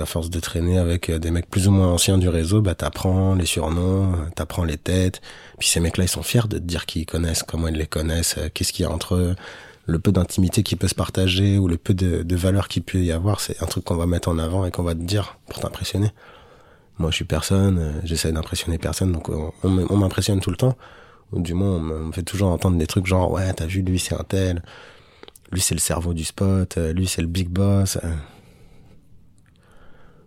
À force de traîner avec euh, des mecs plus ou moins anciens du réseau, bah t'apprends les surnoms, t'apprends les têtes. Puis ces mecs-là, ils sont fiers de te dire qu'ils connaissent, comment ils les connaissent, euh, qu'est-ce qu'il y a entre eux, le peu d'intimité qui peut se partager ou le peu de, de valeur qu'il peut y avoir. C'est un truc qu'on va mettre en avant et qu'on va te dire pour t'impressionner. Moi, je suis personne, euh, j'essaie d'impressionner personne, donc on, on m'impressionne tout le temps. Ou du moins, on me fait toujours entendre des trucs genre, ouais, t'as vu, lui, c'est un tel. Lui, c'est le cerveau du spot. Lui, c'est le big boss.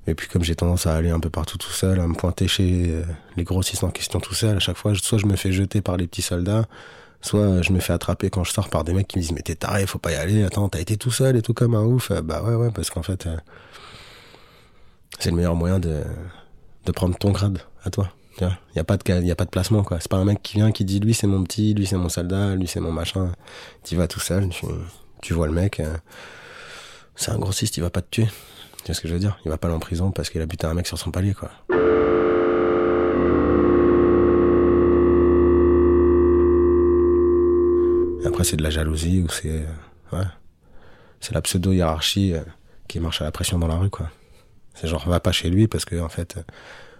Et puis comme j'ai tendance à aller un peu partout tout seul, à me pointer chez euh, les grossistes en question tout seul, à chaque fois, soit je me fais jeter par les petits soldats, soit je me fais attraper quand je sors par des mecs qui me disent mais t'es taré, faut pas y aller, attends, t'as été tout seul et tout comme un ouf. Euh, bah ouais ouais, parce qu'en fait, euh, c'est le meilleur moyen de, de prendre ton grade à toi. Il y a pas de a pas de placement quoi. C'est pas un mec qui vient qui dit lui c'est mon petit, lui c'est mon soldat, lui c'est mon machin. Tu vas tout seul, tu, tu vois le mec. c'est un grossiste, il va pas te tuer. Tu vois ce que je veux dire? Il va pas aller en prison parce qu'il a buté un mec sur son palier, quoi. après, c'est de la jalousie ou c'est. Euh, ouais. C'est la pseudo-hiérarchie euh, qui marche à la pression dans la rue, quoi. C'est genre, va pas chez lui parce que, en fait, euh,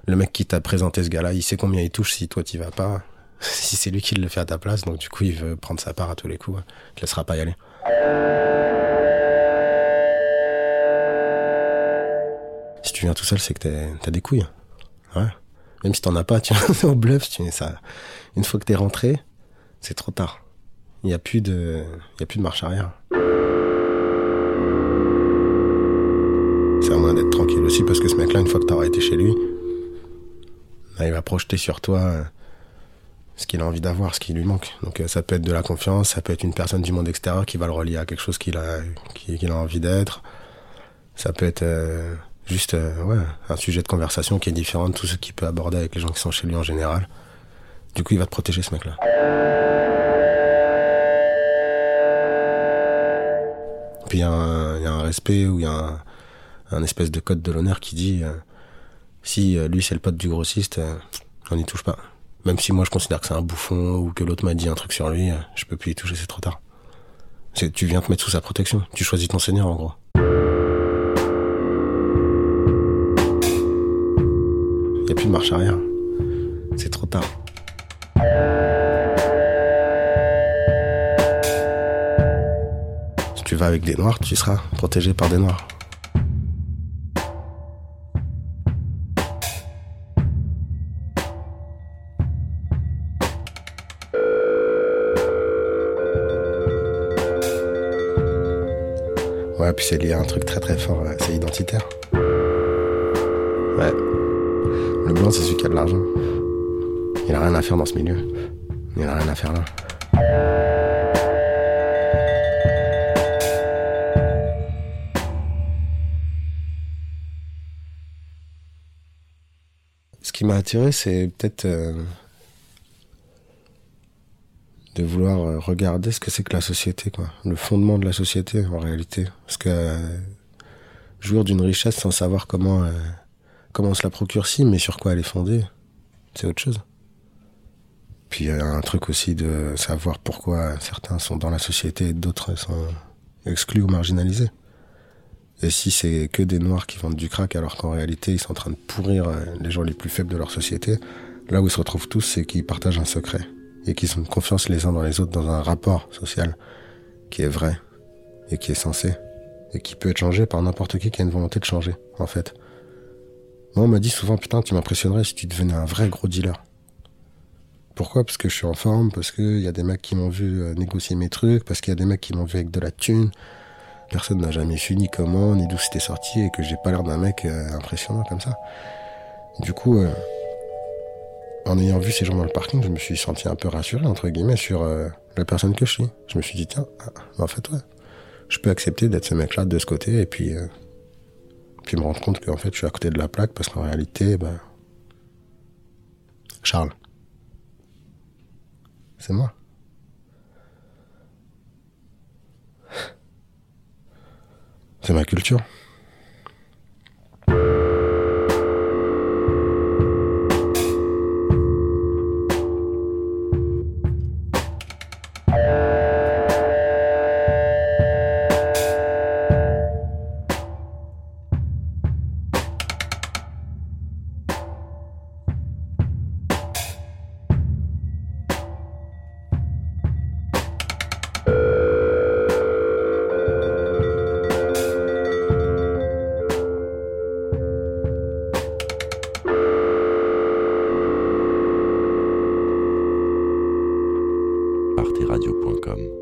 le mec qui t'a présenté ce gars-là, il sait combien il touche si toi t'y vas pas. si c'est lui qui le fait à ta place, donc du coup, il veut prendre sa part à tous les coups. Il te laissera pas y aller. Tu viens tout seul, c'est que t'as des couilles. Même si t'en as pas, tu viens au bluff, tu ça. Une fois que t'es rentré, c'est trop tard. Il n'y a plus de, y a plus de marche arrière. C'est à moins d'être tranquille aussi parce que ce mec-là, une fois que t'auras été chez lui, bah, il va projeter sur toi euh, ce qu'il a envie d'avoir, ce qui lui manque. Donc euh, ça peut être de la confiance, ça peut être une personne du monde extérieur qui va le relier à quelque chose qu'il a, qu'il a envie d'être. Ça peut être euh, juste euh, ouais, un sujet de conversation qui est différent de tout ce qu'il peut aborder avec les gens qui sont chez lui en général. Du coup, il va te protéger ce mec-là. Puis il y, a un respect ou il y a un, espèce de code de l'honneur qui dit euh, si euh, lui c'est le pote du grossiste, on n'y touche pas. Même si moi je considère que c'est un bouffon ou que l'autre m'a dit un truc sur lui, je peux plus y toucher, c'est trop tard. Tu viens te mettre sous sa protection. Tu choisis ton seigneur en gros. Marche arrière. C'est trop tard. Si tu vas avec des noirs, tu seras protégé par des noirs. Ouais, puis c'est lié à un truc très très fort, c'est identitaire. Ouais. C'est celui qui a de l'argent. Il a rien à faire dans ce milieu. Il a rien à faire là. Ce qui m'a attiré, c'est peut-être euh, de vouloir euh, regarder ce que c'est que la société, quoi. Le fondement de la société, en réalité. Parce que euh, jouir d'une richesse sans savoir comment comment on se la procure si, mais sur quoi elle est fondée, c'est autre chose. Puis il y a un truc aussi de savoir pourquoi certains sont dans la société et d'autres sont exclus ou marginalisés. Et si c'est que des noirs qui vendent du crack alors qu'en réalité ils sont en train de pourrir euh, les gens les plus faibles de leur société, là où ils se retrouvent tous, c'est qu'ils partagent un secret et qu'ils ont confiance les uns dans les autres dans un rapport social qui est vrai et qui est censé et qui peut être changé par n'importe qui qui a une volonté de changer en fait. Moi, on m'a dit souvent, putain, tu m'impressionnerais si tu devenais un vrai gros dealer. Pourquoi? Parce que je suis en forme, parce qu'il y a des mecs qui m'ont vu euh, négocier mes trucs, parce qu'il y a des mecs qui m'ont vu avec de la thune. Personne n'a jamais su ni comment, ni d'où c'était sorti, et que j'ai pas l'air d'un mec euh, impressionnant comme ça. Du coup, euh, en ayant vu ces gens dans le parking, je me suis senti un peu rassuré, entre guillemets, sur la personne que je suis. Je me suis dit, tiens, ah, en fait, ouais, je peux accepter d'être ce mec-là de ce côté, et puis puis me rendre compte qu'en fait, je suis à côté de la plaque parce qu'en réalité, ben, Charles, c'est moi. C'est ma culture. arteradio.com.